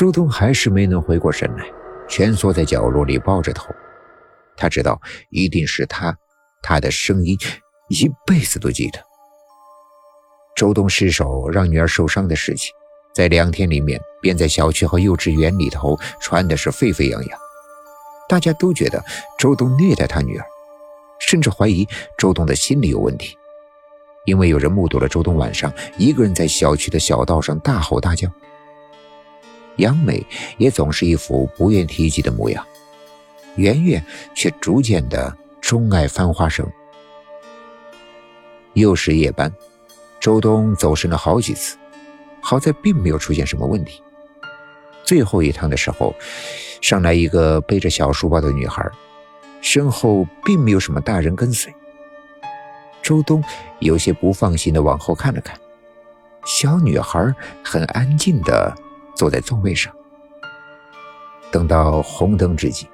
周东还是没能回过神来，蜷缩在角落里抱着头。他知道一定是他，他的声音一辈子都记得。周东失手让女儿受伤的事情，在两天里面便在小区和幼稚园里头传的是沸沸扬扬。大家都觉得周东虐待他女儿，甚至怀疑周东的心理有问题，因为有人目睹了周东晚上一个人在小区的小道上大吼大叫。杨美也总是一副不愿提及的模样，圆圆却逐渐的钟爱翻花绳。又是夜班，周东走神了好几次，好在并没有出现什么问题。最后一趟的时候，上来一个背着小书包的女孩，身后并没有什么大人跟随。周东有些不放心的往后看了看，小女孩很安静的。坐在座位上，等到红灯之际，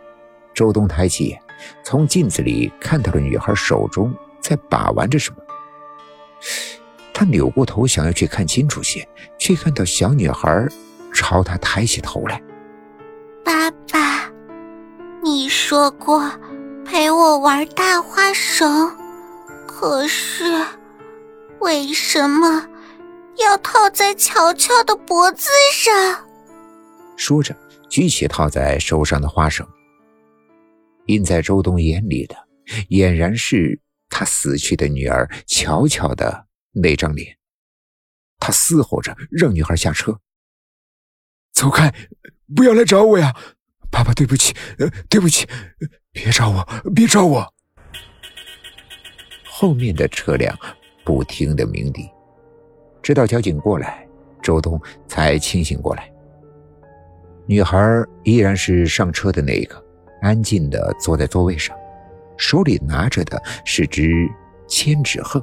周东抬起眼，从镜子里看到了女孩手中在把玩着什么。他扭过头想要去看清楚些，却看到小女孩朝他抬起头来。爸爸，你说过陪我玩大花绳，可是为什么？要套在乔乔的脖子上，说着举起套在手上的花绳。映在周东眼里的，俨然是他死去的女儿乔乔的那张脸。他嘶吼着让女孩下车，走开，不要来找我呀！爸爸，对不起，对不起，别找我，别找我。后面的车辆不停的鸣笛。直到交警过来，周东才清醒过来。女孩依然是上车的那一个，安静的坐在座位上，手里拿着的是只千纸鹤。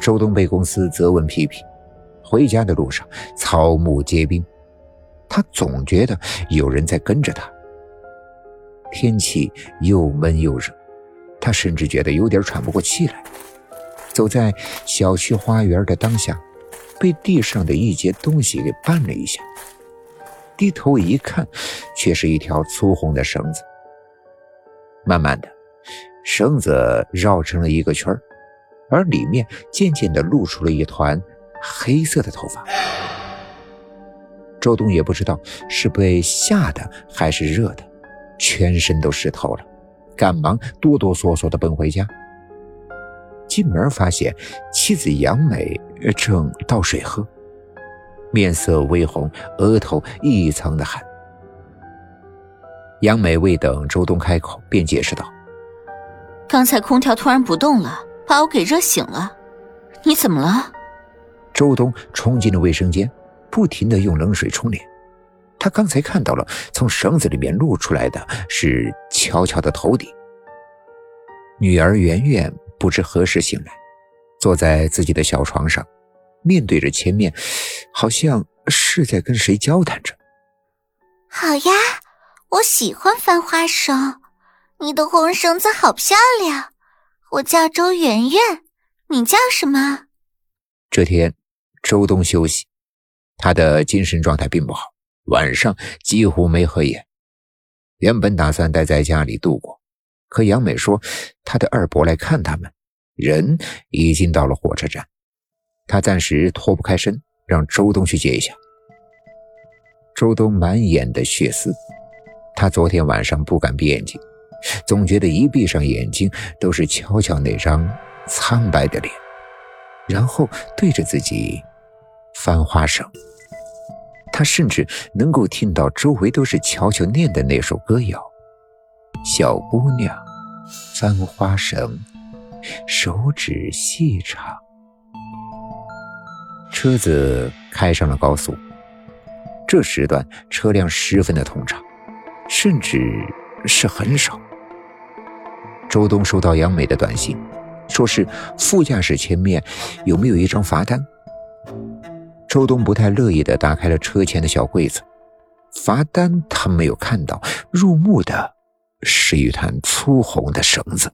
周东被公司责问批评，回家的路上草木皆兵，他总觉得有人在跟着他。天气又闷又热，他甚至觉得有点喘不过气来。走在小区花园的当下，被地上的一截东西给绊了一下。低头一看，却是一条粗红的绳子。慢慢的，绳子绕成了一个圈而里面渐渐的露出了一团黑色的头发。周东也不知道是被吓的还是热的，全身都湿透了，赶忙哆哆嗦嗦的奔回家。进门发现妻子杨美正倒水喝，面色微红，额头一层的汗。杨美未等周东开口，便解释道：“刚才空调突然不动了，把我给热醒了。你怎么了？”周东冲进了卫生间，不停的用冷水冲脸。他刚才看到了，从绳子里面露出来的是乔乔的头顶。女儿圆圆。不知何时醒来，坐在自己的小床上，面对着前面，好像是在跟谁交谈着。好呀，我喜欢翻花绳，你的红绳子好漂亮。我叫周圆圆，你叫什么？这天，周东休息，他的精神状态并不好，晚上几乎没合眼。原本打算待在家里度过。可杨美说，她的二伯来看他们，人已经到了火车站，她暂时脱不开身，让周东去接一下。周东满眼的血丝，他昨天晚上不敢闭眼睛，总觉得一闭上眼睛都是乔乔那张苍白的脸，然后对着自己翻花绳。他甚至能够听到周围都是乔乔念的那首歌谣。小姑娘，翻花绳，手指细长。车子开上了高速，这时段车辆十分的通畅，甚至是很少。周东收到杨美的短信，说是副驾驶前面有没有一张罚单。周东不太乐意的打开了车前的小柜子，罚单他没有看到，入目的。是一团粗红的绳子。